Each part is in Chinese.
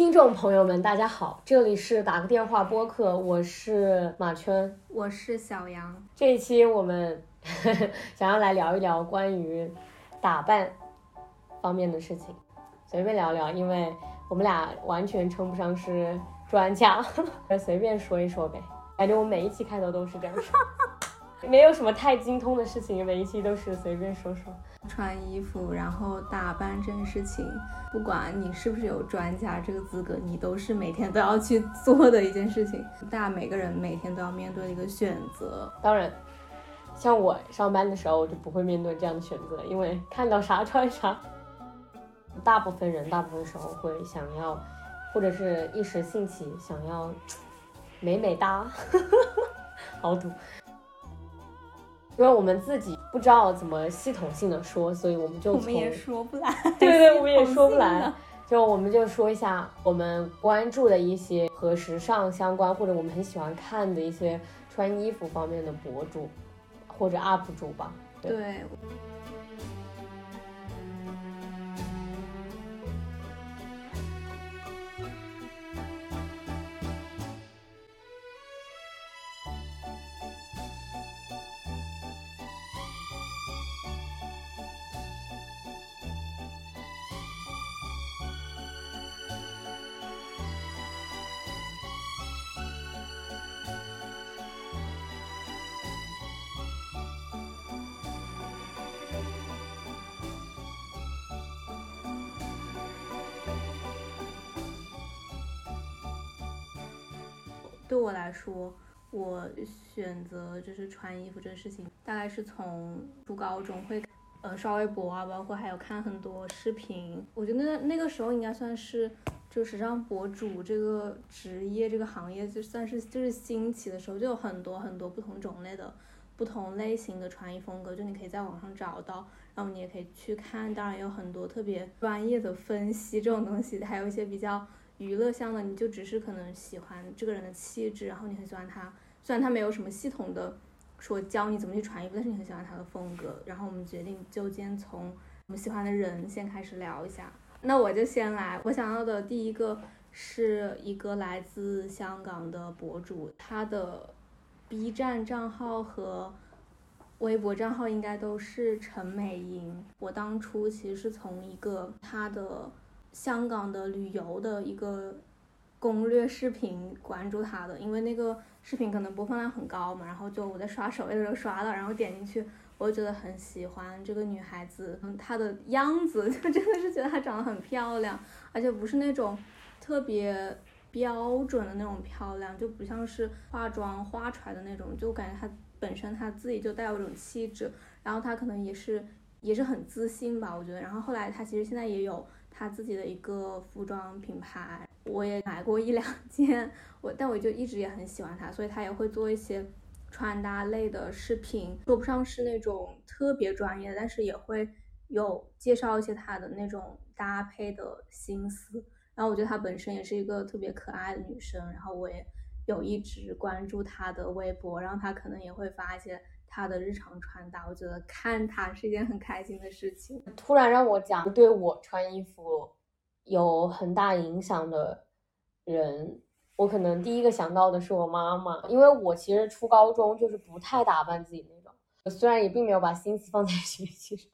听众朋友们，大家好，这里是打个电话播客，我是马圈，我是小杨。这一期我们 想要来聊一聊关于打扮方面的事情，随便聊聊，因为我们俩完全称不上是专家，随便说一说呗。感觉我每一期开头都是这样说，没有什么太精通的事情，每一期都是随便说说。穿衣服，然后打扮这件事情，不管你是不是有专家这个资格，你都是每天都要去做的一件事情。大家每个人每天都要面对的一个选择。当然，像我上班的时候，我就不会面对这样的选择，因为看到啥穿啥。大部分人大部分时候会想要，或者是一时兴起想要。美美哒，好土，因为我们自己不知道怎么系统性的说，所以我们就我们也说不来，对对，我们也 说不来，就我们就说一下我们关注的一些和时尚相关或者我们很喜欢看的一些穿衣服方面的博主或者 UP 主吧，对。对对我来说，我选择就是穿衣服这个事情，大概是从初高中会，呃，刷微博啊，包括还有看很多视频。我觉得那那个时候应该算是就时尚博主这个职业这个行业就算是就是兴起的时候，就有很多很多不同种类的、不同类型的穿衣风格，就你可以在网上找到，然后你也可以去看。当然有很多特别专业的分析这种东西，还有一些比较。娱乐向的，你就只是可能喜欢这个人的气质，然后你很喜欢他，虽然他没有什么系统的说教你怎么去穿衣服，但是你很喜欢他的风格。然后我们决定就先从我们喜欢的人先开始聊一下。那我就先来，我想要的第一个是一个来自香港的博主，他的 B 站账号和微博账号应该都是陈美莹。我当初其实是从一个他的。香港的旅游的一个攻略视频，关注他的，因为那个视频可能播放量很高嘛，然后就我在刷首页的时候刷到，然后点进去，我就觉得很喜欢这个女孩子，嗯，她的样子 就真的是觉得她长得很漂亮，而且不是那种特别标准的那种漂亮，就不像是化妆画出来的那种，就感觉她本身她自己就带有一种气质，然后她可能也是也是很自信吧，我觉得，然后后来她其实现在也有。他自己的一个服装品牌，我也买过一两 件，我但我就一直也很喜欢他，所以他也会做一些穿搭类的视频，说不上是那种特别专业，但是也会有介绍一些他的那种搭配的心思。然后我觉得她本身也是一个特别可爱的女生，然后我也有一直关注她的微博，然后她可能也会发一些。他的日常穿搭，我觉得看他是一件很开心的事情。突然让我讲对我穿衣服有很大影响的人，我可能第一个想到的是我妈妈，因为我其实初高中就是不太打扮自己那种，虽然也并没有把心思放在学习上，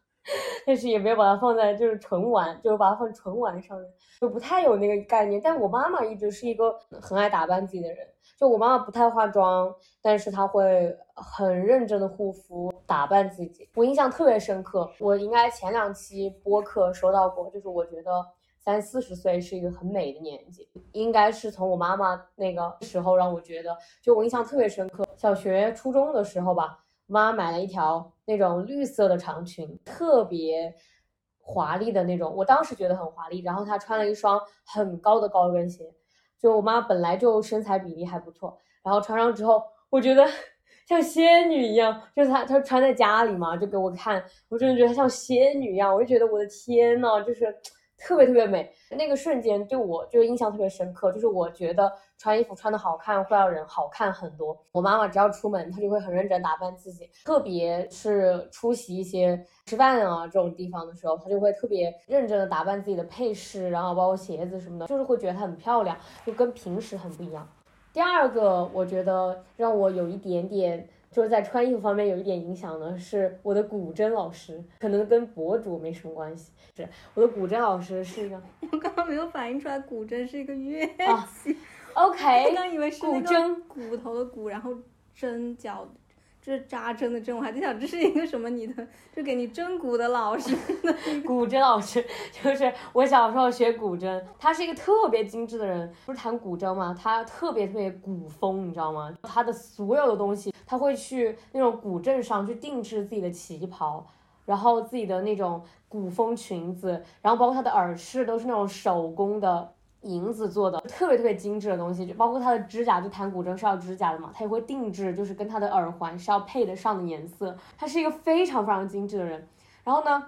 但是也没有把它放在就是纯玩，就是把它放纯玩上面，就不太有那个概念。但我妈妈一直是一个很爱打扮自己的人。就我妈妈不太化妆，但是她会很认真的护肤打扮自己。我印象特别深刻，我应该前两期播客说到过，就是我觉得三四十岁是一个很美的年纪，应该是从我妈妈那个时候让我觉得，就我印象特别深刻。小学初中的时候吧，妈妈买了一条那种绿色的长裙，特别华丽的那种，我当时觉得很华丽。然后她穿了一双很高的高跟鞋。就我妈本来就身材比例还不错，然后穿上之后，我觉得 像仙女一样。就是她，她穿在家里嘛，就给我看，我真的觉得她像仙女一样。我就觉得我的天呐，就是特别特别美。那个瞬间对我就印象特别深刻，就是我觉得穿衣服穿的好看会让人好看很多。我妈妈只要出门，她就会很认真打扮自己，特别是出席一些吃饭啊这种地方的时候，她就会特别认真的打扮自己的配饰，然后包括鞋子什么的，就是会觉得她很漂亮，就跟平时很不一样。第二个，我觉得让我有一点点。就是在穿衣服方面有一点影响呢是我的古筝老师，可能跟博主没什么关系。是我的古筝老师是一个，我刚刚没有反应出来古筝是一个乐器。OK，我刚以为是古筝，骨头的骨，然后针脚。是扎针的针，我还在想这是一个什么？你的就给你针骨的老师，古筝老师就是我小时候学古筝，他是一个特别精致的人，不是弹古筝吗？他特别特别古风，你知道吗？他的所有的东西，他会去那种古镇上去定制自己的旗袍，然后自己的那种古风裙子，然后包括他的耳饰都是那种手工的。银子做的特别特别精致的东西，就包括他的指甲，就弹古筝是要指甲的嘛，他也会定制，就是跟他的耳环是要配得上的颜色。他是一个非常非常精致的人。然后呢，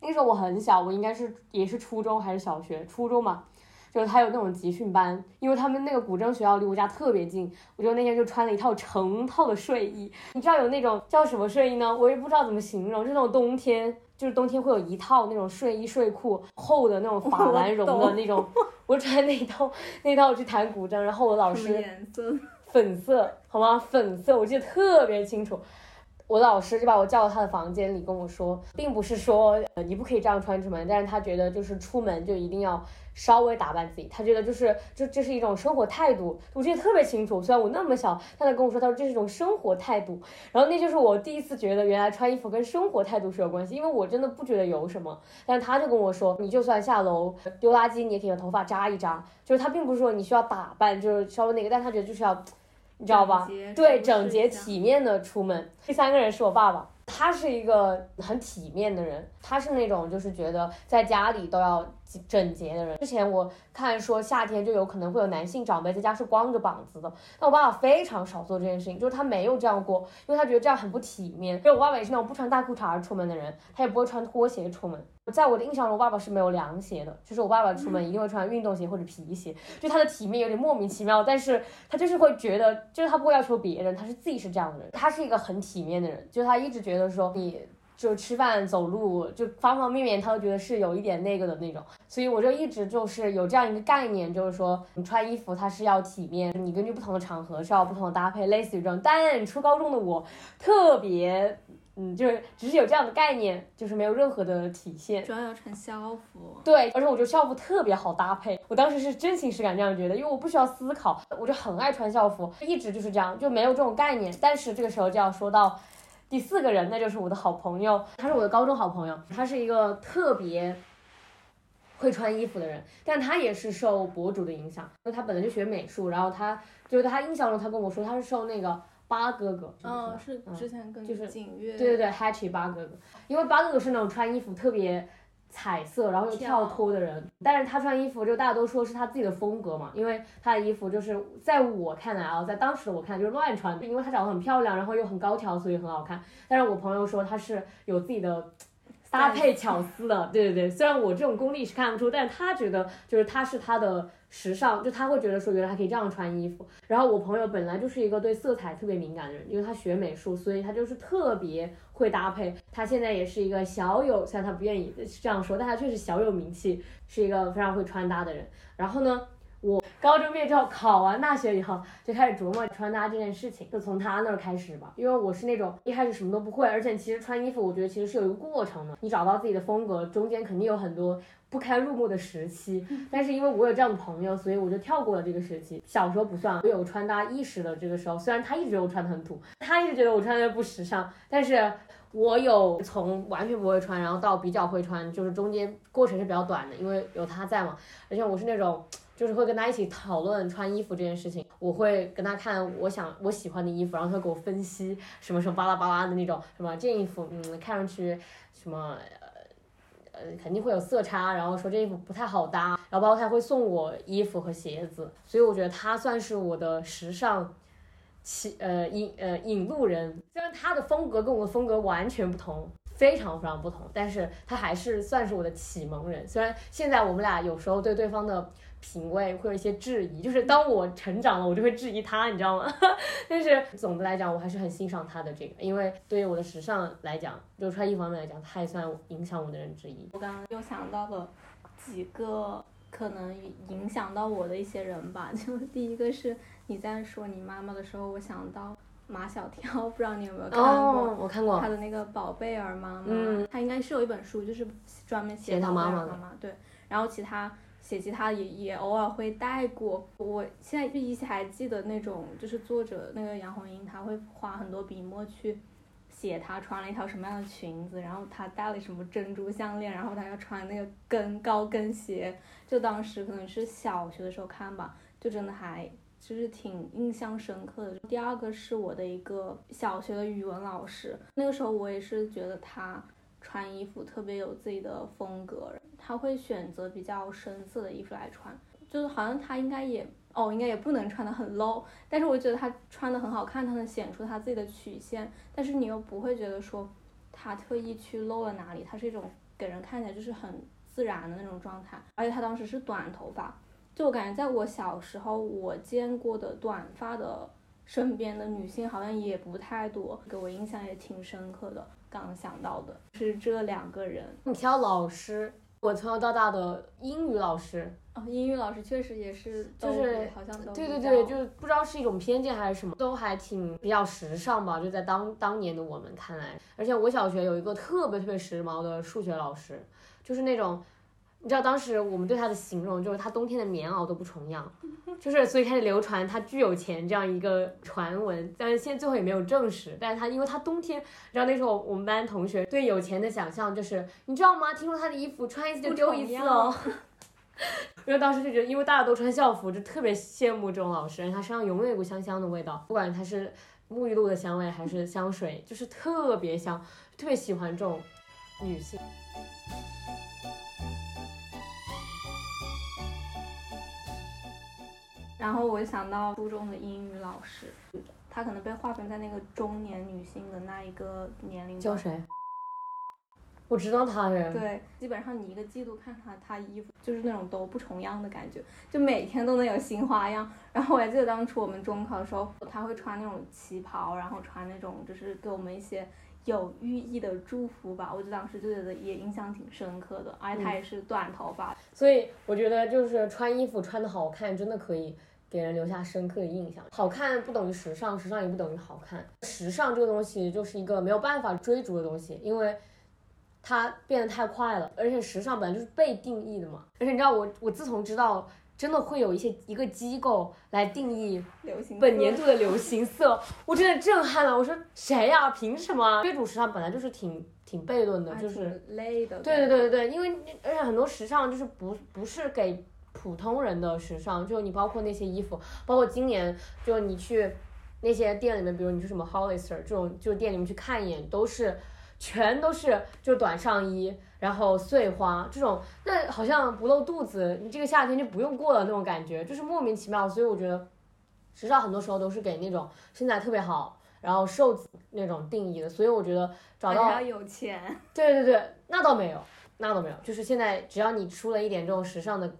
那时候我很小，我应该是也是初中还是小学，初中嘛，就是他有那种集训班，因为他们那个古筝学校离我家特别近，我就那天就穿了一套成套的睡衣。你知道有那种叫什么睡衣呢？我也不知道怎么形容，就那种冬天。就是冬天会有一套那种睡衣睡裤，厚的那种 法兰绒的那种，我穿那套那套去弹古筝，然后我老师粉色，好吗？粉色，我记得特别清楚。我老师就把我叫到他的房间里跟我说，并不是说呃你不可以这样穿出门，但是他觉得就是出门就一定要。稍微打扮自己，他觉得就是这这是一种生活态度，我记得特别清楚。虽然我那么小，他在跟我说，他说这是一种生活态度。然后那就是我第一次觉得，原来穿衣服跟生活态度是有关系。因为我真的不觉得有什么，但是他就跟我说，你就算下楼丢垃圾，你也可以把头发扎一扎。就是他并不是说你需要打扮，就是稍微那个，但他觉得就是要，你知道吧？对，整洁体面的出门。第三个人是我爸爸。他是一个很体面的人，他是那种就是觉得在家里都要整洁的人。之前我看说夏天就有可能会有男性长辈在家是光着膀子的，但我爸爸非常少做这件事情，就是他没有这样过，因为他觉得这样很不体面。因为我爸爸也是那种不穿大裤衩出门的人，他也不会穿拖鞋出门。在我的印象中，我爸爸是没有凉鞋的，就是我爸爸出门一定会穿运动鞋或者皮鞋，就他的体面有点莫名其妙，但是他就是会觉得，就是他不会要求别人，他是自己是这样的人，他是一个很体面的人，就他一直觉得说，你就吃饭走路就方方面面，他都觉得是有一点那个的那种，所以我就一直就是有这样一个概念，就是说你穿衣服它是要体面，你根据不同的场合是要不同的搭配，类似于这种。但初高中的我特别。嗯，就是只是有这样的概念，就是没有任何的体现。主要要穿校服。对，而且我觉得校服特别好搭配。我当时是真情实感这样觉得，因为我不需要思考，我就很爱穿校服，一直就是这样，就没有这种概念。但是这个时候就要说到第四个人，那就是我的好朋友，他是我的高中好朋友，他是一个特别会穿衣服的人，但他也是受博主的影响，因为他本来就学美术，然后他就是他印象中他跟我说他是受那个。八哥哥，嗯，是之前跟就是景月，对对对，Hatchy 八哥哥，因为八哥哥是那种穿衣服特别彩色，然后又跳脱的人，但是他穿衣服就大家都说是他自己的风格嘛，因为他的衣服就是在我看来啊，在当时的我看就是乱穿，因为他长得很漂亮，然后又很高挑，所以很好看。但是我朋友说他是有自己的搭配巧思的，对对对，虽然我这种功力是看不出，但是他觉得就是他是他的。时尚就他会觉得说原来还可以这样穿衣服，然后我朋友本来就是一个对色彩特别敏感的人，因为他学美术，所以他就是特别会搭配。他现在也是一个小有，虽然他不愿意这样说，但他确实小有名气，是一个非常会穿搭的人。然后呢？我高中毕业之后考完大学以后就开始琢磨穿搭这件事情，就从他那儿开始吧。因为我是那种一开始什么都不会，而且其实穿衣服我觉得其实是有一个过程的。你找到自己的风格，中间肯定有很多不堪入目的时期。但是因为我有这样的朋友，所以我就跳过了这个时期。小时候不算，我有穿搭意识的这个时候，虽然他一直觉得我穿的很土，他一直觉得我穿的不时尚，但是我有从完全不会穿，然后到比较会穿，就是中间过程是比较短的，因为有他在嘛。而且我是那种。就是会跟他一起讨论穿衣服这件事情，我会跟他看我想我喜欢的衣服，然后他给我分析什么什么巴拉巴拉的那种，什么这衣服嗯看上去什么呃呃肯定会有色差，然后说这衣服不太好搭，然后包括他会送我衣服和鞋子，所以我觉得他算是我的时尚启呃引呃引路人，虽然他的风格跟我的风格完全不同。非常非常不同，但是他还是算是我的启蒙人。虽然现在我们俩有时候对对方的品味会有一些质疑，就是当我成长了，我就会质疑他，你知道吗？但是总的来讲，我还是很欣赏他的这个，因为对于我的时尚来讲，就穿衣方面来讲，他也算影响我的人之一。我刚刚又想到了几个可能影响到我的一些人吧，就第一个是你在说你妈妈的时候，我想到。马小跳，不知道你有没有看过？我看过他的那个《宝贝儿妈妈》。嗯，他应该是有一本书，就是专门写他妈妈的。对，然后其他写其他也也偶尔会带过。我现在就依稀还记得那种，就是作者那个杨红樱，他会花很多笔墨去写她穿了一条什么样的裙子，然后她戴了什么珍珠项链，然后她要穿那个跟高跟鞋。就当时可能是小学的时候看吧，就真的还。就是挺印象深刻的。第二个是我的一个小学的语文老师，那个时候我也是觉得他穿衣服特别有自己的风格，他会选择比较深色的衣服来穿，就是好像他应该也哦，应该也不能穿的很 low，但是我觉得他穿的很好看，他能显出他自己的曲线，但是你又不会觉得说他特意去露了哪里，他是一种给人看起来就是很自然的那种状态，而且他当时是短头发。就我感觉，在我小时候，我见过的短发的身边的女性好像也不太多，给我印象也挺深刻的。刚想到的是这两个人。你挑老师，我从小到大的英语老师哦，英语老师确实也是，就是好像都对对对，就是不知道是一种偏见还是什么，都还挺比较时尚吧，就在当当年的我们看来。而且我小学有一个特别特别时髦的数学老师，就是那种。你知道当时我们对他的形容就是他冬天的棉袄都不重样，就是所以开始流传他巨有钱这样一个传闻，但是现在最后也没有证实。但是他因为他冬天，你知道那时候我们班同学对有钱的想象就是，你知道吗？听说他的衣服穿一次就丢一次哦。因为当时就觉得，因为大家都穿校服，就特别羡慕这种老师，他身上永远有股香香的味道，不管他是沐浴露的香味还是香水，就是特别香，特别喜欢这种女性。然后我就想到初中的英语老师，他可能被划分在那个中年女性的那一个年龄。叫谁？我知道他呀。对，基本上你一个季度看他，他衣服就是那种都不重样的感觉，就每天都能有新花样。然后我还记得当初我们中考的时候，他会穿那种旗袍，然后穿那种就是给我们一些有寓意的祝福吧。我就当时就觉得也印象挺深刻的，而且他也是短头发，所以我觉得就是穿衣服穿的好看，真的可以。给人留下深刻的印象。好看不等于时尚，时尚也不等于好看。时尚这个东西就是一个没有办法追逐的东西，因为它变得太快了。而且时尚本来就是被定义的嘛。而且你知道，我我自从知道真的会有一些一个机构来定义本年 度的流行色，我真的震撼了。我说谁呀？凭什么？追逐时尚本来就是挺挺悖论的，就是累的。对对对对对，因为而且很多时尚就是不不是给。普通人的时尚，就你包括那些衣服，包括今年就你去那些店里面，比如你去什么 Hollister 这种就店里面去看一眼，都是全都是就短上衣，然后碎花这种，那好像不露肚子，你这个夏天就不用过了那种感觉，就是莫名其妙。所以我觉得时尚很多时候都是给那种身材特别好，然后瘦子那种定义的。所以我觉得找到有钱，对对对，那倒没有，那倒没有，就是现在只要你出了一点这种时尚的。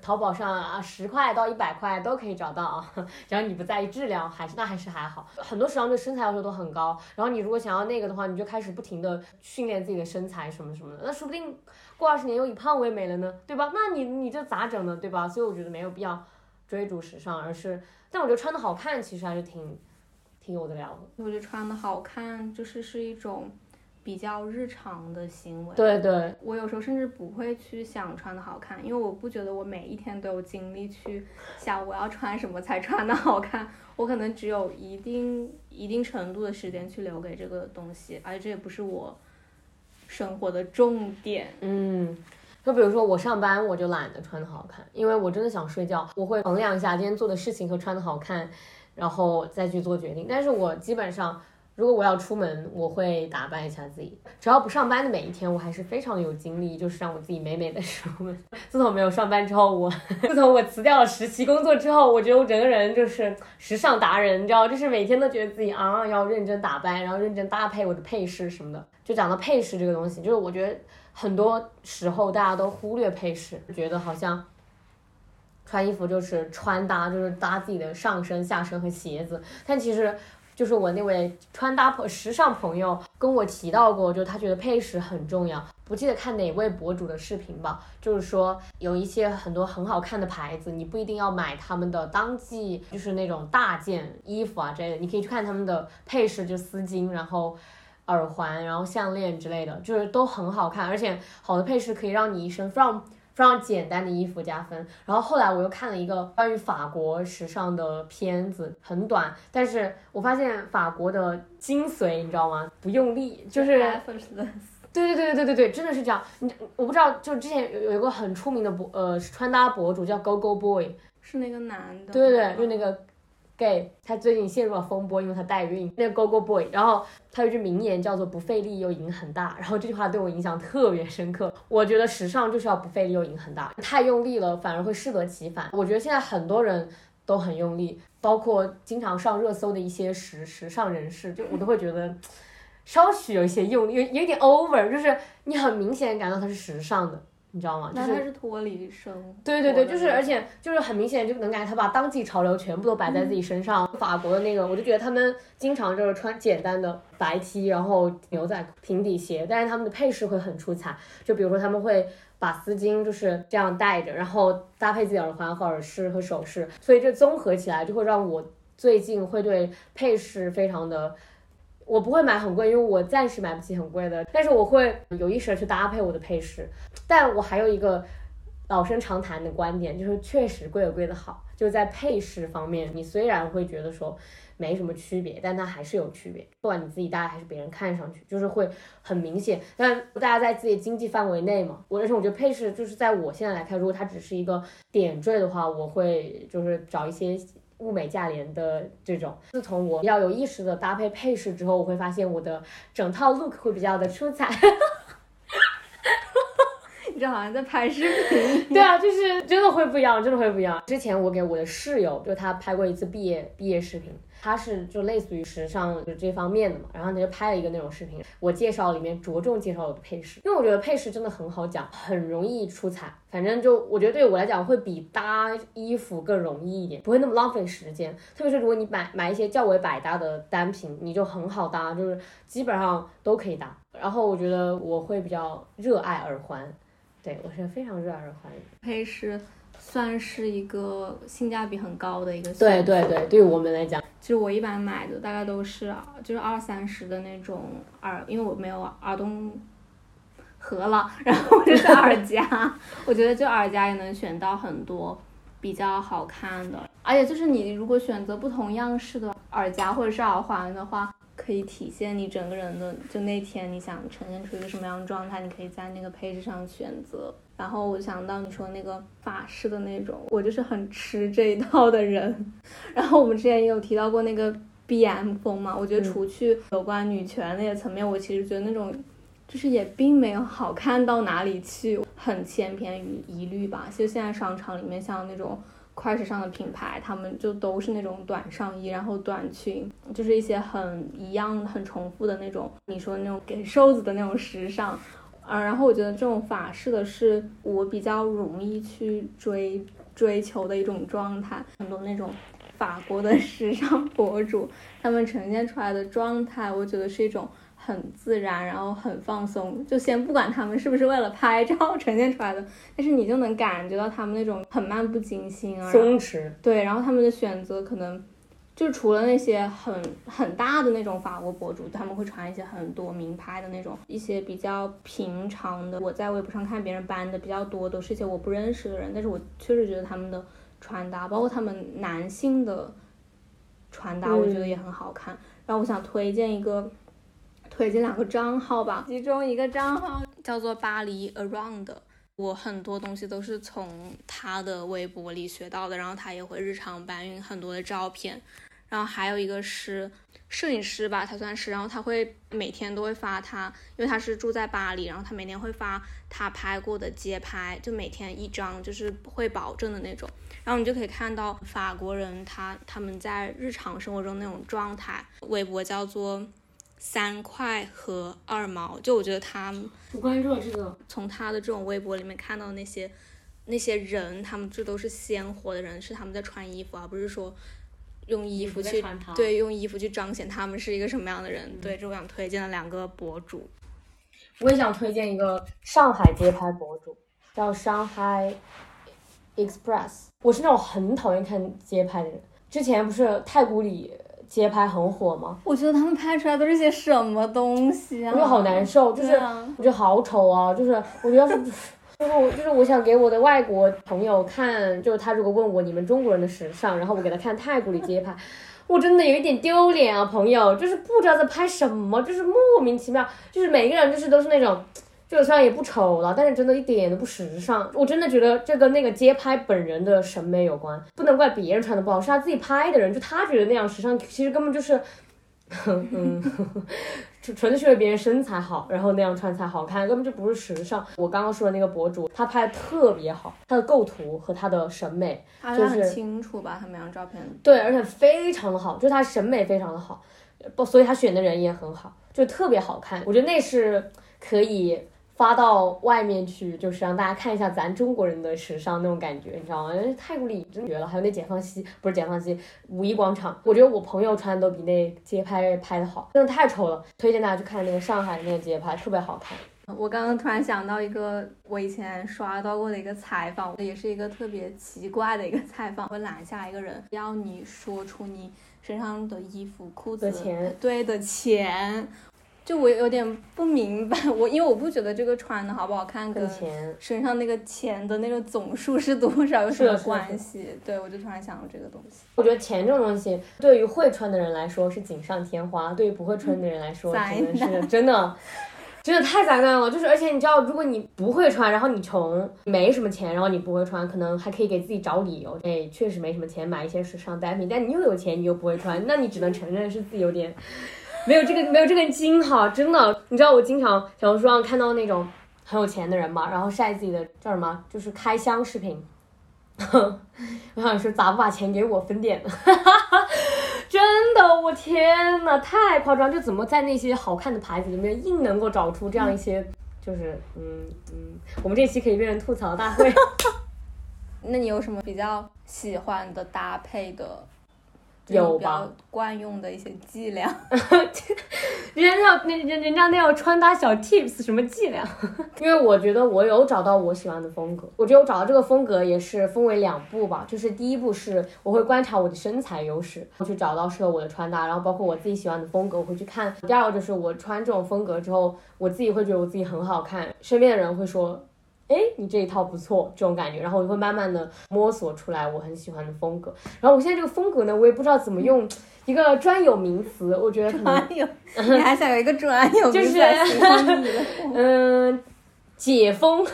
淘宝上啊，十块到一百块都可以找到啊，只要你不在意质量，还是那还是还好。很多时尚对身材要求都很高，然后你如果想要那个的话，你就开始不停的训练自己的身材什么什么的，那说不定过二十年又以胖为美了呢，对吧？那你你这咋整呢，对吧？所以我觉得没有必要追逐时尚，而是，但我觉得穿的好看其实还是挺挺有的聊的。我觉得穿的好看就是是一种。比较日常的行为，对对，我有时候甚至不会去想穿的好看，因为我不觉得我每一天都有精力去想我要穿什么才穿的好看，我可能只有一定一定程度的时间去留给这个东西，而且这也不是我生活的重点。嗯，就比如说我上班我就懒得穿的好看，因为我真的想睡觉，我会衡量一下今天做的事情和穿的好看，然后再去做决定。但是我基本上。如果我要出门，我会打扮一下自己。只要不上班的每一天，我还是非常有精力，就是让我自己美美的出门。自从没有上班之后，我 自从我辞掉了实习工作之后，我觉得我整个人就是时尚达人，你知道，就是每天都觉得自己啊要认真打扮，然后认真搭配我的配饰什么的。就讲到配饰这个东西，就是我觉得很多时候大家都忽略配饰，觉得好像穿衣服就是穿搭，就是搭自己的上身、下身和鞋子，但其实。就是我那位穿搭朋时尚朋友跟我提到过，就他觉得配饰很重要。不记得看哪位博主的视频吧，就是说有一些很多很好看的牌子，你不一定要买他们的当季，就是那种大件衣服啊之类的，你可以去看他们的配饰，就丝巾，然后耳环，然后项链之类的，就是都很好看，而且好的配饰可以让你一身 from。非常简单的衣服加分，然后后来我又看了一个关于法国时尚的片子，很短，但是我发现法国的精髓，你知道吗？不用力，就是，对对对对对对对，真的是这样。你我不知道，就之前有有一个很出名的博呃穿搭博主叫 Go Go Boy，是那个男的，对对对，就那个。gay，他最近陷入了风波，因为他代孕。那个 Go Go Boy，然后他有句名言叫做“不费力又赢很大”，然后这句话对我影响特别深刻。我觉得时尚就是要不费力又赢很大，太用力了反而会适得其反。我觉得现在很多人都很用力，包括经常上热搜的一些时时尚人士，就我都会觉得稍许有一些用力，有有点 over，就是你很明显感到他是时尚的。你知道吗？那他是脱离生对对对，就是而且就是很明显就能感觉他把当季潮流全部都摆在自己身上。法国的那个，我就觉得他们经常就是穿简单的白 T，然后牛仔平底鞋，但是他们的配饰会很出彩。就比如说他们会把丝巾就是这样戴着，然后搭配自己耳环和耳饰和首饰，所以这综合起来就会让我最近会对配饰非常的。我不会买很贵，因为我暂时买不起很贵的。但是我会有意识的去搭配我的配饰。但我还有一个老生常谈的观点，就是确实贵有贵的好。就在配饰方面，你虽然会觉得说没什么区别，但它还是有区别。不管你自己戴还是别人看上去，就是会很明显。但大家在自己经济范围内嘛，我而且我觉得配饰就是在我现在来看，如果它只是一个点缀的话，我会就是找一些。物美价廉的这种，自从我要有意识的搭配配饰之后，我会发现我的整套 look 会比较的出彩。你这好像在拍视频。对啊，就是真的会不一样，真的会不一样。之前我给我的室友，就他拍过一次毕业毕业视频。他是就类似于时尚就这方面的嘛，然后他就拍了一个那种视频，我介绍里面着重介绍我的配饰，因为我觉得配饰真的很好讲，很容易出彩。反正就我觉得对我来讲会比搭衣服更容易一点，不会那么浪费时间。特别是如果你买买一些较为百搭的单品，你就很好搭，就是基本上都可以搭。然后我觉得我会比较热爱耳环，对我是非常热爱耳环的配饰。算是一个性价比很高的一个。对对对，对于我们来讲，其实我一般买的大概都是就是二三十的那种耳，因为我没有耳洞盒了，然后就是耳夹。我觉得就耳夹也能选到很多比较好看的，而且就是你如果选择不同样式的耳夹或者是耳环的话。可以体现你整个人的，就那天你想呈现出一个什么样的状态，你可以在那个配置上选择。然后我想到你说那个法式的那种，我就是很吃这一套的人。然后我们之前也有提到过那个 B M 风嘛，我觉得除去有关女权那些层面，我其实觉得那种就是也并没有好看到哪里去，很千篇一律吧。其实现在商场里面像那种。快时尚的品牌，他们就都是那种短上衣，然后短裙，就是一些很一样、很重复的那种。你说那种给瘦子的那种时尚，啊，然后我觉得这种法式的是我比较容易去追追求的一种状态。很多那种法国的时尚博主，他们呈现出来的状态，我觉得是一种。很自然，然后很放松，就先不管他们是不是为了拍照 呈现出来的，但是你就能感觉到他们那种很漫不经心啊，松弛。对，然后他们的选择可能就除了那些很很大的那种法国博主，他们会穿一些很多名牌的那种，一些比较平常的，我在微博上看别人搬的比较多，都是一些我不认识的人，但是我确实觉得他们的穿搭，包括他们男性的穿搭，我觉得也很好看。然后我想推荐一个。推荐两个账号吧，其中一个账号叫做巴黎 Around，我很多东西都是从他的微博里学到的，然后他也会日常搬运很多的照片，然后还有一个是摄影师吧，他算是，然后他会每天都会发他，因为他是住在巴黎，然后他每天会发他拍过的街拍，就每天一张，就是会保证的那种。然后你就可以看到法国人他他们在日常生活中那种状态。微博叫做三块和二毛，就我觉得他我关注了这个，从他的这种微博里面看到那些那些人，他们这都是鲜活的人，是他们在穿衣服，而不是说。用衣服去对用衣服去彰显他们是一个什么样的人，对，这我想推荐的两个博主，我也想推荐一个上海街拍博主，叫上海 Express。我是那种很讨厌看街拍的人，之前不是太古里街拍很火吗？我觉得他们拍出来都是些什么东西啊？我觉得好难受，就是我觉得好丑啊，就是我觉得是。就是我，就是我想给我的外国朋友看，就是他如果问我你们中国人的时尚，然后我给他看太古里街拍，我真的有一点丢脸啊，朋友，就是不知道在拍什么，就是莫名其妙，就是每个人就是都是那种，就虽然也不丑了，但是真的一点都不时尚。我真的觉得这跟那个街拍本人的审美有关，不能怪别人穿的不好，是他自己拍的人，就他觉得那样时尚，其实根本就是。嗯，纯纯粹是为别人身材好，然后那样穿才好看，根本就不是时尚。我刚刚说的那个博主，他拍的特别好，他的构图和他的审美，就是很清楚吧？他每张照片，对，而且非常的好，就是他审美非常的好，不，所以他选的人也很好，就特别好看。我觉得那是可以。发到外面去，就是让大家看一下咱中国人的时尚那种感觉，你知道吗？太古里真绝了，还有那解放西，不是解放西，五一广场，我觉得我朋友穿的都比那街拍拍的好，真的太丑了。推荐大家去看那个上海的那个街拍，特别好看。我刚刚突然想到一个我以前刷到过的一个采访，也是一个特别奇怪的一个采访，会拦下一个人，要你说出你身上的衣服、裤子的钱，对的钱。就我有点不明白，我因为我不觉得这个穿的好不好看跟身上那个钱的那个总数是多少有什么关系？对，我就突然想到这个东西。我觉得钱这种东西，对于会穿的人来说是锦上添花，对于不会穿的人来说真的 是真的，真的太灾难了。就是而且你知道，如果你不会穿，然后你穷，没什么钱，然后你不会穿，可能还可以给自己找理由，哎，确实没什么钱买一些时尚单品。但你又有钱，你又不会穿，那你只能承认是自己有点。没有这个没有这个筋哈，真的，你知道我经常小红书上看到那种很有钱的人嘛，然后晒自己的叫什么，就是开箱视频。我想说咋不把钱给我分点呢？真的，我天呐，太夸张！就怎么在那些好看的牌子里面硬能够找出这样一些，就是嗯嗯，我们这期可以变成吐槽大会。那你有什么比较喜欢的搭配的？有吧，惯用的一些伎俩，人家那那人人家那要穿搭小 tips 什么伎俩？因为我觉得我有找到我喜欢的风格，我觉得我找到这个风格也是分为两步吧，就是第一步是我会观察我的身材优势，我去找到适合我的穿搭，然后包括我自己喜欢的风格，我会去看。第二个就是我穿这种风格之后，我自己会觉得我自己很好看，身边的人会说。哎，你这一套不错，这种感觉，然后我就会慢慢的摸索出来我很喜欢的风格。然后我现在这个风格呢，我也不知道怎么用一个专有名词，我觉得专有，你还想有一个专有名词 嗯，解封，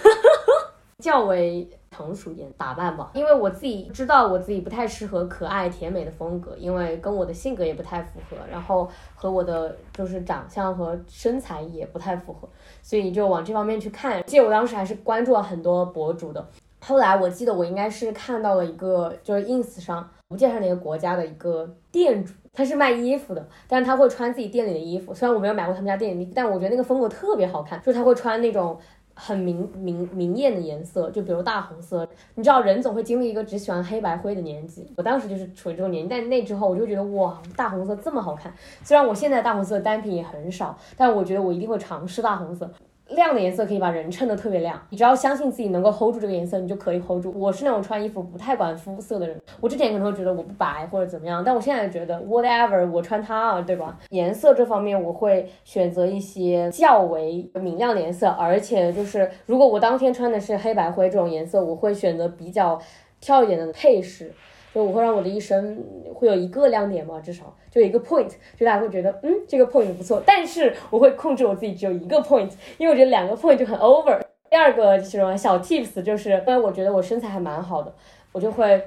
较为。成熟一点打扮吧，因为我自己知道我自己不太适合可爱甜美的风格，因为跟我的性格也不太符合，然后和我的就是长相和身材也不太符合，所以就往这方面去看。记得我当时还是关注了很多博主的，后来我记得我应该是看到了一个就是 ins 上不介绍哪个国家的一个店主，他是卖衣服的，但是他会穿自己店里的衣服，虽然我没有买过他们家店里的衣服，但我觉得那个风格特别好看，就是他会穿那种。很明明明艳的颜色，就比如大红色。你知道，人总会经历一个只喜欢黑白灰的年纪。我当时就是处于这种年纪，但那之后我就觉得哇，大红色这么好看。虽然我现在大红色单品也很少，但我觉得我一定会尝试大红色。亮的颜色可以把人衬得特别亮，你只要相信自己能够 hold 住这个颜色，你就可以 hold 住。我是那种穿衣服不太管肤色的人，我之前可能会觉得我不白或者怎么样，但我现在觉得 whatever，我穿它啊，对吧？颜色这方面我会选择一些较为明亮的颜色，而且就是如果我当天穿的是黑白灰这种颜色，我会选择比较跳一点的配饰。就我会让我的一生会有一个亮点嘛，至少就一个 point，就大家会觉得嗯这个 point 不错。但是我会控制我自己只有一个 point，因为我觉得两个 point 就很 over。第二个是什么小 tips 就是，因为我觉得我身材还蛮好的，我就会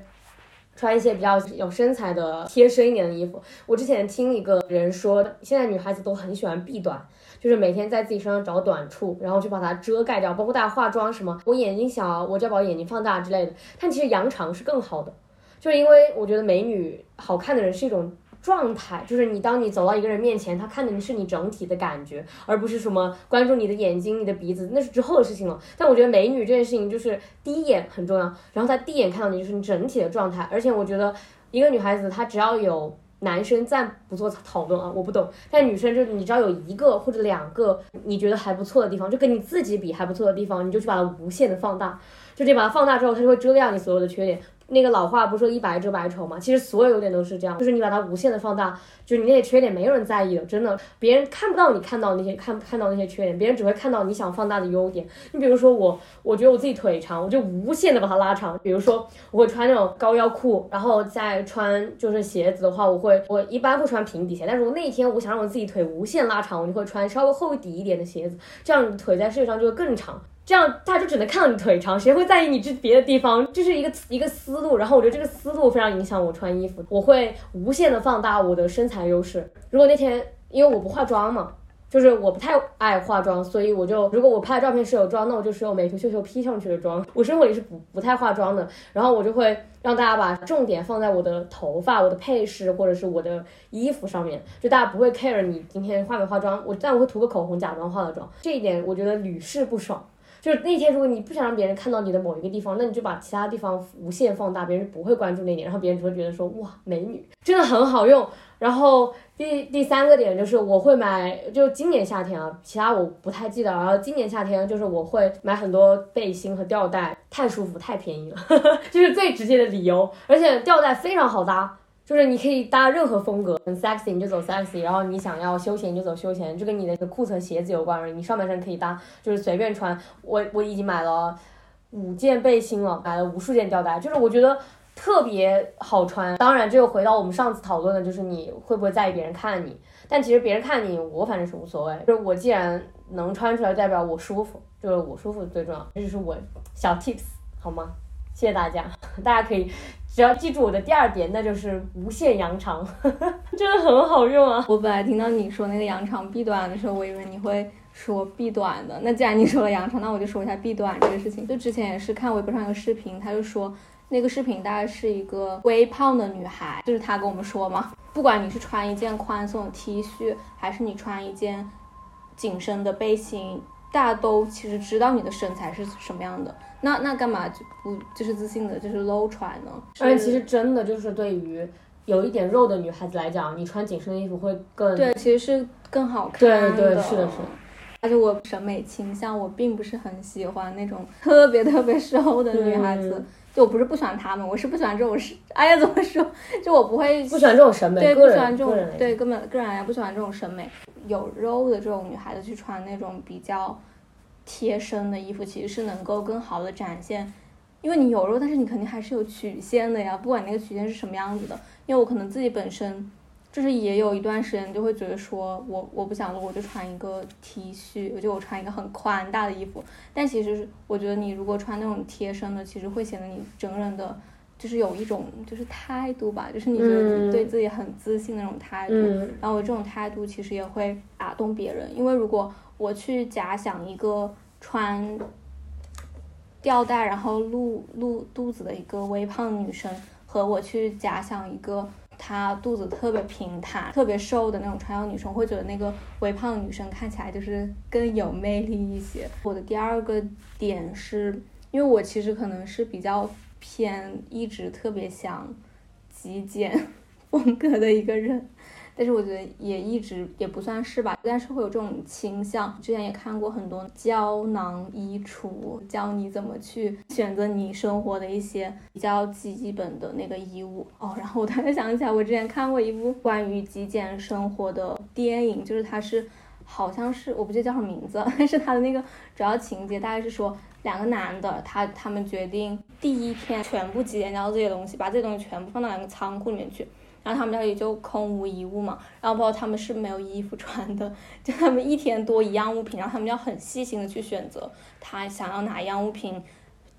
穿一些比较有身材的贴身一点的衣服。我之前听一个人说，现在女孩子都很喜欢避短，就是每天在自己身上找短处，然后去把它遮盖掉，包括大家化妆什么，我眼睛小，我就要把我眼睛放大之类的。但其实扬长是更好的，就是因为我觉得美女好看的人是一种。状态就是你，当你走到一个人面前，他看的是你整体的感觉，而不是什么关注你的眼睛、你的鼻子，那是之后的事情了。但我觉得美女这件事情就是第一眼很重要，然后他第一眼看到你就是你整体的状态。而且我觉得一个女孩子她只要有男生暂不做讨论啊，我不懂，但女生就是你只要有一个或者两个你觉得还不错的地方，就跟你自己比还不错的地方，你就去把它无限的放大，就你把它放大之后，它就会遮掉你所有的缺点。那个老话不说一白遮百丑吗？其实所有优点都是这样，就是你把它无限的放大，就是你那些缺点没有人在意的，真的，别人看不到你看到那些看看到那些缺点，别人只会看到你想放大的优点。你比如说我，我觉得我自己腿长，我就无限的把它拉长。比如说我会穿那种高腰裤，然后再穿就是鞋子的话，我会我一般会穿平底鞋，但如果那一天我想让我自己腿无限拉长，我就会穿稍微厚底一点的鞋子，这样腿在视觉上就会更长。这样大家就只能看到你腿长，谁会在意你这别的地方？这是一个一个思路，然后我觉得这个思路非常影响我穿衣服。我会无限的放大我的身材优势。如果那天因为我不化妆嘛，就是我不太爱化妆，所以我就如果我拍的照片是有妆，那我就是用美图秀秀 P 上去的妆。我生活里是不不太化妆的，然后我就会让大家把重点放在我的头发、我的配饰或者是我的衣服上面，就大家不会 care 你今天化没化妆，我但我会涂个口红假装化了妆，这一点我觉得屡试不爽。就是那天，如果你不想让别人看到你的某一个地方，那你就把其他地方无限放大，别人不会关注那点，然后别人只会觉得说哇，美女真的很好用。然后第 第三个点就是我会买，就今年夏天啊，其他我不太记得。然后今年夏天就是我会买很多背心和吊带，太舒服，太便宜了，就是最直接的理由。而且吊带非常好搭。就是你可以搭任何风格，很 sexy 你就走 sexy，然后你想要休闲你就走休闲，就跟你的裤子和鞋子有关而已。你上半身可以搭，就是随便穿。我我已经买了五件背心了，买了无数件吊带，就是我觉得特别好穿。当然，这又回到我们上次讨论的，就是你会不会在意别人看你？但其实别人看你，我反正是无所谓。就是我既然能穿出来，代表我舒服，就是我舒服最重要。这就是我小 tips 好吗？谢谢大家，大家可以。只要记住我的第二点，那就是无限扬长，真的很好用啊！我本来听到你说那个扬长避短的时候，我以为你会说避短的。那既然你说了扬长，那我就说一下避短这个事情。就之前也是看微博上有个视频，他就说那个视频大概是一个微胖的女孩，就是他跟我们说嘛，不管你是穿一件宽松的 T 恤，还是你穿一件紧身的背心。大家都其实知道你的身材是什么样的，那那干嘛就不就是自信的，就是露出来呢？而且其实真的就是对于有一点肉的女孩子来讲，你穿紧身的衣服会更对，其实是更好看。对对是的，是的。而且我审美倾向，我并不是很喜欢那种特别特别 瘦的女孩子。就我不是不喜欢她们，我是不喜欢这种是，哎呀怎么说？就我不会 不喜欢这种审美，对，不喜欢这种对根本个人也不喜欢这种审美。有肉的这种女孩子去穿那种比较贴身的衣服，其实是能够更好的展现，因为你有肉，但是你肯定还是有曲线的呀，不管那个曲线是什么样子的。因为我可能自己本身就是也有一段时间就会觉得说我我不想录，我就穿一个 T 恤，我就我穿一个很宽大的衣服。但其实我觉得你如果穿那种贴身的，其实会显得你整个人的。就是有一种就是态度吧，就是你觉得你对自己很自信那种态度，然后我这种态度其实也会打动别人，因为如果我去假想一个穿吊带然后露露肚子的一个微胖女生，和我去假想一个她肚子特别平坦、特别瘦的那种穿腰女生，会觉得那个微胖女生看起来就是更有魅力一些。我的第二个点是，因为我其实可能是比较。偏一直特别想极简风格的一个人，但是我觉得也一直也不算是吧，但是会有这种倾向。之前也看过很多胶囊衣橱，教你怎么去选择你生活的一些比较基本的那个衣物哦。然后我突然想起来，我之前看过一部关于极简生活的电影，就是它是好像是我不记得叫什么名字，但是它的那个主要情节大概是说。两个男的，他他们决定第一天全部极简掉这些东西，把这些东西全部放到两个仓库里面去，然后他们家里就空无一物嘛。然后包括他们是没有衣服穿的，就他们一天多一样物品，然后他们要很细心的去选择他想要哪一样物品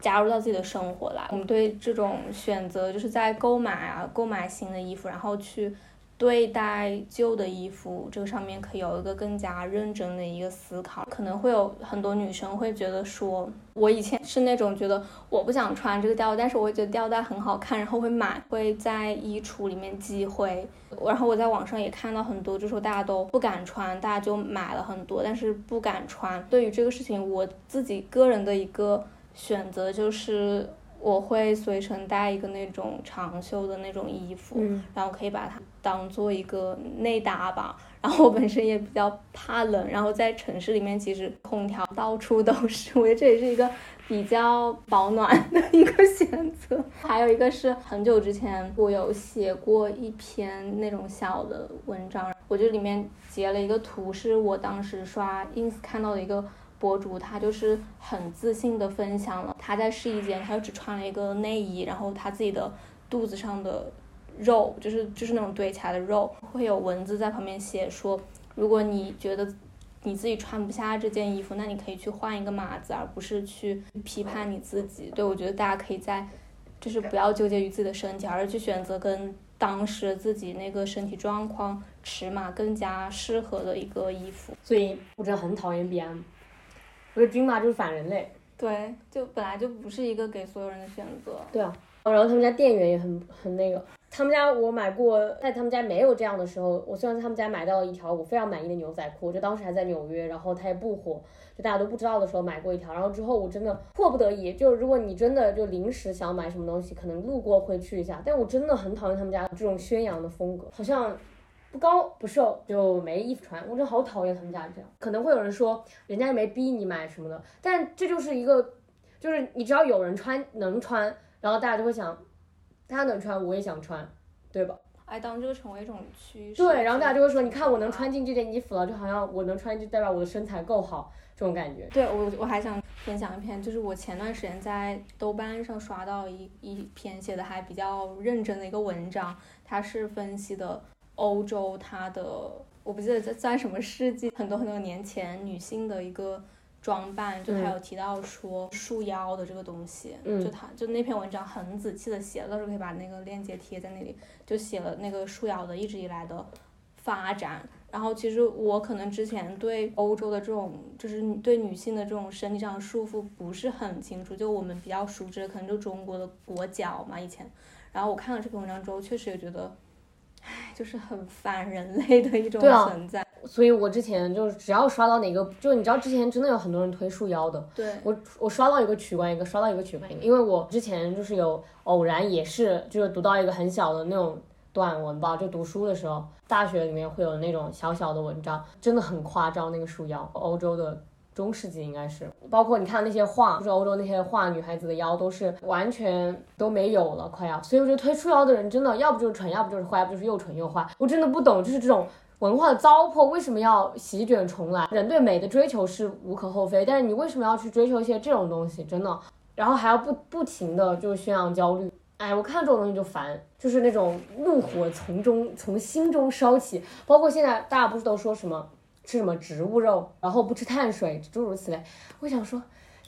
加入到自己的生活来。我们对这种选择，就是在购买啊，购买新的衣服，然后去。对待旧的衣服，这个上面可以有一个更加认真的一个思考。可能会有很多女生会觉得说，我以前是那种觉得我不想穿这个吊带，但是我觉得吊带很好看，然后会买，会在衣橱里面积灰。然后我在网上也看到很多，就说大家都不敢穿，大家就买了很多，但是不敢穿。对于这个事情，我自己个人的一个选择就是。我会随身带一个那种长袖的那种衣服，然后可以把它当做一个内搭吧。然后我本身也比较怕冷，然后在城市里面其实空调到处都是，我觉得这也是一个比较保暖的一个选择。还有一个是很久之前我有写过一篇那种小的文章，我就里面截了一个图，是我当时刷 ins 看到的一个。博主他就是很自信的分享了他在试衣间，他就只穿了一个内衣，然后他自己的肚子上的肉就是就是那种堆起来的肉，会有文字在旁边写说，如果你觉得你自己穿不下这件衣服，那你可以去换一个码子，而不是去批判你自己。对我觉得大家可以在就是不要纠结于自己的身体，而是去选择跟当时自己那个身体状况尺码更加适合的一个衣服。所以我真的很讨厌 BM。我觉得军马就是反人类，对，就本来就不是一个给所有人的选择。对啊，然后他们家店员也很很那个，他们家我买过，在他们家没有这样的时候，我虽然在他们家买到了一条我非常满意的牛仔裤，就当时还在纽约，然后它也不火，就大家都不知道的时候买过一条，然后之后我真的迫不得已，就如果你真的就临时想买什么东西，可能路过会去一下，但我真的很讨厌他们家这种宣扬的风格，好像。不高不瘦就没衣服穿，我真的好讨厌他们家这样。可能会有人说，人家也没逼你买什么的，但这就是一个，就是你只要有人穿能穿，然后大家就会想，他能穿我也想穿，对吧？哎，当这个成为一种趋势。对，然后大家就会说，你看我能穿进这件衣服了，就好像我能穿就代表我的身材够好，这种感觉。对我我还想分享一篇，就是我前段时间在豆瓣上刷到一一篇写的还比较认真的一个文章，它是分析的。欧洲，它的我不记得在在什么世纪，很多很多年前，女性的一个装扮，就还有提到说束腰的这个东西，就他就那篇文章很仔细的写了，到时候可以把那个链接贴在那里，就写了那个束腰的一直以来的发展。然后其实我可能之前对欧洲的这种，就是对女性的这种身体上的束缚不是很清楚，就我们比较熟知的可能就中国的裹脚嘛以前。然后我看了这篇文章之后，确实也觉得。唉，就是很反人类的一种存在，所以我之前就是只要刷到哪个，就你知道之前真的有很多人推束腰的，对我我刷到一个取关一个，刷到一个取关一个，因为我之前就是有偶然也是就是读到一个很小的那种短文吧，就读书的时候，大学里面会有那种小小的文章，真的很夸张那个束腰，欧洲的。中世纪应该是，包括你看那些画，就是欧洲那些画，女孩子的腰都是完全都没有了，快要。所以我觉得推束腰的人真的要不就是蠢，要不就是坏，要不就是又蠢又坏。我真的不懂，就是这种文化的糟粕为什么要席卷重来？人对美的追求是无可厚非，但是你为什么要去追求一些这种东西？真的，然后还要不不停的就是宣扬焦虑。哎，我看到这种东西就烦，就是那种怒火从中从心中烧起。包括现在大家不是都说什么？吃什么植物肉，然后不吃碳水，诸如此类。我想说，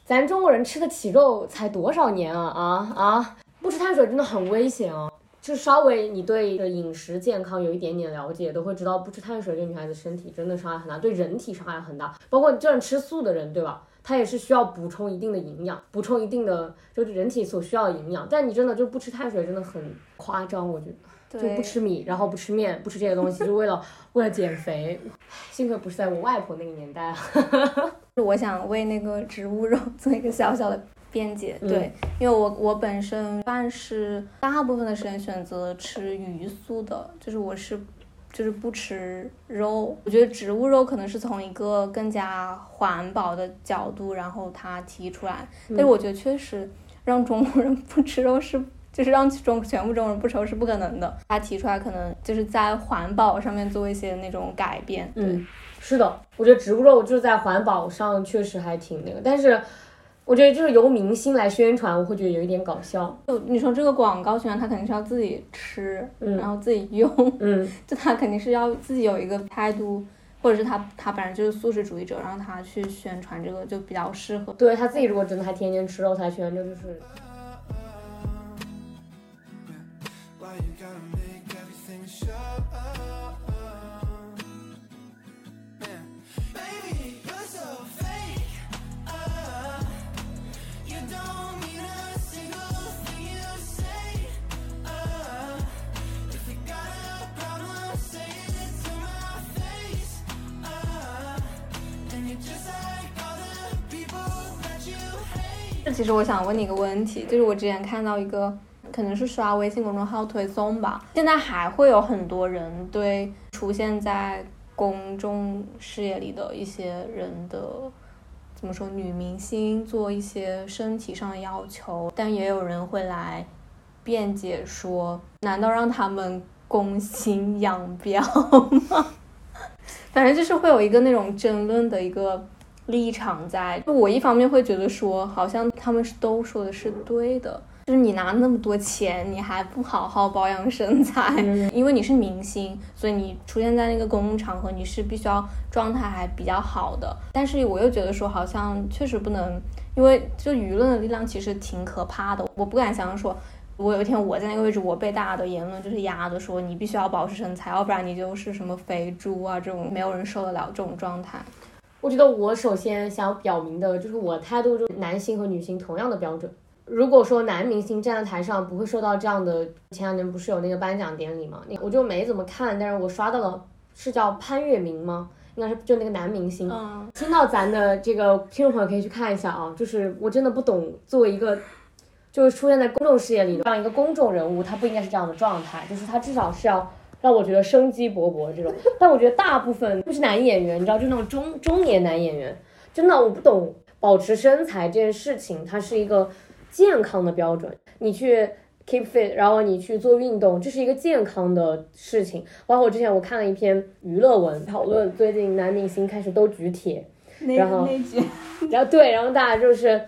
咱中国人吃得起肉才多少年啊啊啊！不吃碳水真的很危险哦。就稍微你对的饮食健康有一点点了解，都会知道不吃碳水对女孩子身体真的伤害很大，对人体伤害很大。包括你这种吃素的人，对吧？他也是需要补充一定的营养，补充一定的就是人体所需要的营养。但你真的就不吃碳水，真的很夸张，我觉得。就不吃米，然后不吃面，不吃这些东西，就为了为了减肥。幸亏不是在我外婆那个年代啊。我想为那个植物肉 做一个小小的辩解，对，因为我我本身算是大部分的时间选择吃鱼素的，就是我是就是不吃肉。我觉得植物肉可能是从一个更加环保的角度，然后他提出来，但是我觉得确实让中国人 不吃肉是。就是让中全部中国人不抽是不可能的。他提出来可能就是在环保上面做一些那种改变。嗯，是的，我觉得植物肉就是在环保上确实还挺那个，但是我觉得就是由明星来宣传，我会觉得有一点搞笑。就你说这个广告宣传，他肯定是要自己吃，然后自己用，嗯，就他肯定是要自己有一个态度或者是他他本来就是素食主义者，让他去宣传这个就比较适合。对他自己如果真的还天天吃肉他宣传就是。其实我想问你一个问题，就是我之前看到一个，可能是刷微信公众号推送吧，现在还会有很多人对出现在公众视野里的一些人的，怎么说，女明星做一些身体上的要求，但也有人会来辩解说，难道让他们攻心 养 膘吗？反正就是会有一个那种争论的一个。立场在，就我一方面会觉得说，好像他们是都说的是对的，就是你拿那么多钱，你还不好好保养身材，因为你是明星，所以你出现在那个公共场合，你是必须要状态还比较好的。但是我又觉得说，好像确实不能，因为就舆论的力量其实挺可怕的，我不敢想象说，如果有一天我在那个位置，我被大家的言论就是压的，说你必须要保持身材，要不然你就是什么肥猪啊这种，没有人受得了这种状态。我觉得我首先想表明的就是我态度就男性和女性同样的标准。如果说男明星站在台上不会受到这样的，前两年不是有那个颁奖典礼吗？我就没怎么看，但是我刷到了，是叫潘粤明吗？应该是就那个男明星。嗯。听到咱的这个听众朋友可以去看一下啊，就是我真的不懂，作为一个就是出现在公众视野里的这样一个公众人物，他不应该是这样的状态，就是他至少是要。让我觉得生机勃勃这种，但我觉得大部分不是男演员，你知道，就那种中中年男演员，真的我不懂保持身材这件事情，它是一个健康的标准。你去 keep fit，然后你去做运动，这是一个健康的事情。包括我之前我看了一篇娱乐文讨论，最近男明星开始都举铁，然后然后对，然后大家就是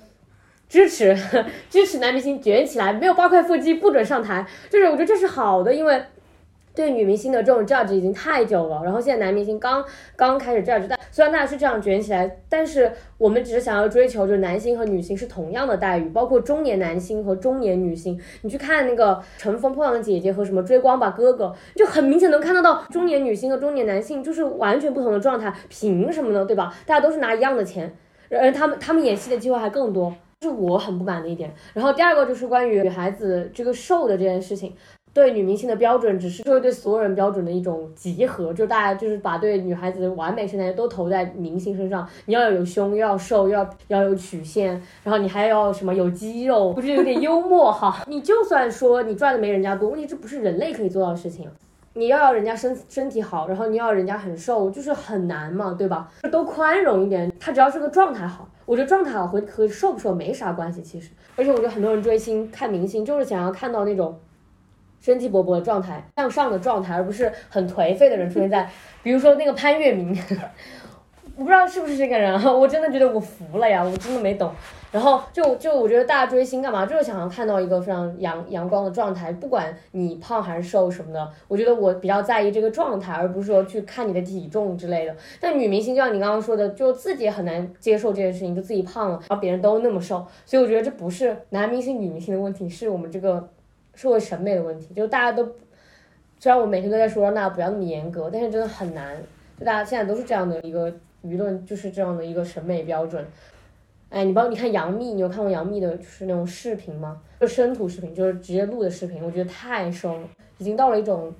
支持 支持男明星卷起来，没有八块腹肌不准上台，就是我觉得这是好的，因为。对女明星的这种 judge 已经太久了，然后现在男明星刚刚开始 judge，但虽然大家是这样卷起来，但是我们只是想要追求，就是男星和女星是同样的待遇，包括中年男星和中年女星。你去看那个《乘风破浪的姐姐》和什么《追光吧哥哥》，就很明显能看得到中年女性和中年男性就是完全不同的状态，凭什么呢？对吧？大家都是拿一样的钱，而他们他们演戏的机会还更多，是我很不满的一点。然后第二个就是关于女孩子这个瘦的这件事情。对女明星的标准，只是社会对所有人标准的一种集合，就大家就是把对女孩子的完美身材都投在明星身上。你要有胸，又要瘦，又要要有曲线，然后你还要什么有肌肉，不是有点幽默哈？你就算说你赚的没人家多，问题这不是人类可以做到的事情。你要要人家身身体好，然后你要人家很瘦，就是很难嘛，对吧？都宽容一点，他只要是个状态好，我觉得状态好和和瘦不瘦没啥关系，其实。而且我觉得很多人追星看明星，就是想要看到那种。生机勃勃的状态，向上的状态，而不是很颓废的人出现在，比如说那个潘粤明，我不知道是不是这个人，我真的觉得我服了呀，我真的没懂。然后就就我觉得大家追星干嘛，就是想要看到一个非常阳阳光的状态，不管你胖还是瘦什么的，我觉得我比较在意这个状态，而不是说去看你的体重之类的。但女明星就像你刚刚说的，就自己很难接受这件事情，就自己胖了，然后别人都那么瘦，所以我觉得这不是男明星女明星的问题，是我们这个。社会审美的问题，就大家都，虽然我每天都在说让大家不要那么严格，但是真的很难。就大家现在都是这样的一个舆论，就是这样的一个审美标准。哎，你包括你看杨幂，你有看过杨幂的就是那种视频吗？就生图视频，就是直接录的视频，我觉得太瘦了，已经到了一种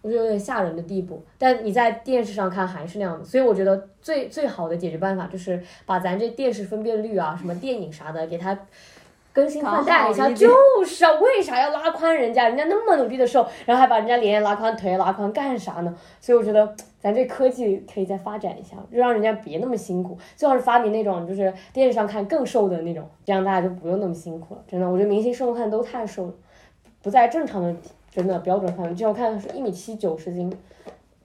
我觉得有点吓人的地步。但你在电视上看还是那样的，所以我觉得最最好的解决办法就是把咱这电视分辨率啊，什么电影啥的给它。更新换代一下就是啊，为啥要拉宽人家？人家那么努力的瘦，然后还把人家脸拉宽、腿拉宽干啥呢？所以我觉得咱这科技可以再发展一下，就让人家别那么辛苦。最好是发明那种就是电视上看更瘦的那种，这样大家就不用那么辛苦了。真的，我觉得明星瘦看都太瘦了，不在正常的真的标准范围。就我看是一米七九十斤，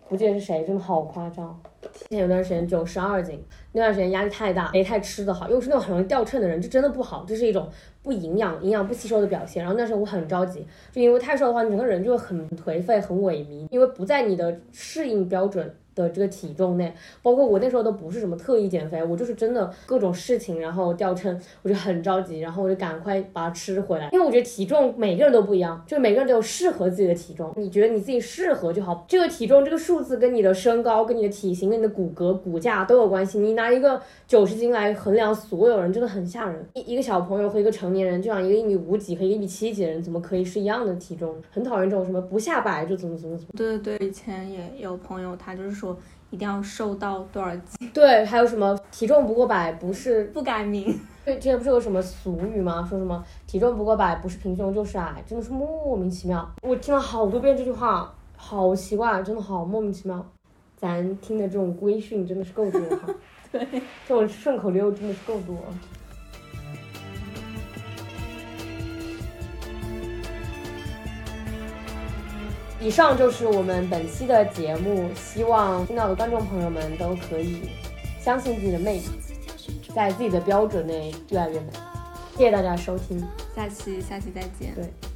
不记得是谁，真的好夸张。之前有段时间九十二斤，那段时间压力太大，没太吃的好，又是那种很容易掉秤的人，这真的不好，这是一种不营养、营养不吸收的表现。然后那时候我很着急，就因为太瘦的话，你整个人就会很颓废、很萎靡，因为不在你的适应标准。的这个体重内，包括我那时候都不是什么特意减肥，我就是真的各种事情，然后掉秤，我就很着急，然后我就赶快把它吃回来，因为我觉得体重每个人都不一样，就每个人都有适合自己的体重，你觉得你自己适合就好。这个体重这个数字跟你的身高、跟你的体型、你的骨骼、骨架都有关系。你拿一个九十斤来衡量所有人，真的很吓人。一一个小朋友和一个成年人，就像一个一米五几和一米七几的人，怎么可以是一样的体重？很讨厌这种什么不下百就怎么怎么怎么。对对对，以前也有朋友，他就是说。一定要瘦到多少斤？对，还有什么体重不过百不是 不改名？对，之前不是有什么俗语吗？说什么体重不过百不是平胸就是矮，真的是莫名其妙。我听了好多遍这句话，好奇怪，真的好莫名其妙。咱听的这种规训真的是够多哈。对，这种顺口溜真的是够多。以上就是我们本期的节目，希望听到的观众朋友们都可以相信自己的魅力，在自己的标准内越来越美。谢谢大家收听，下期下期再见。对。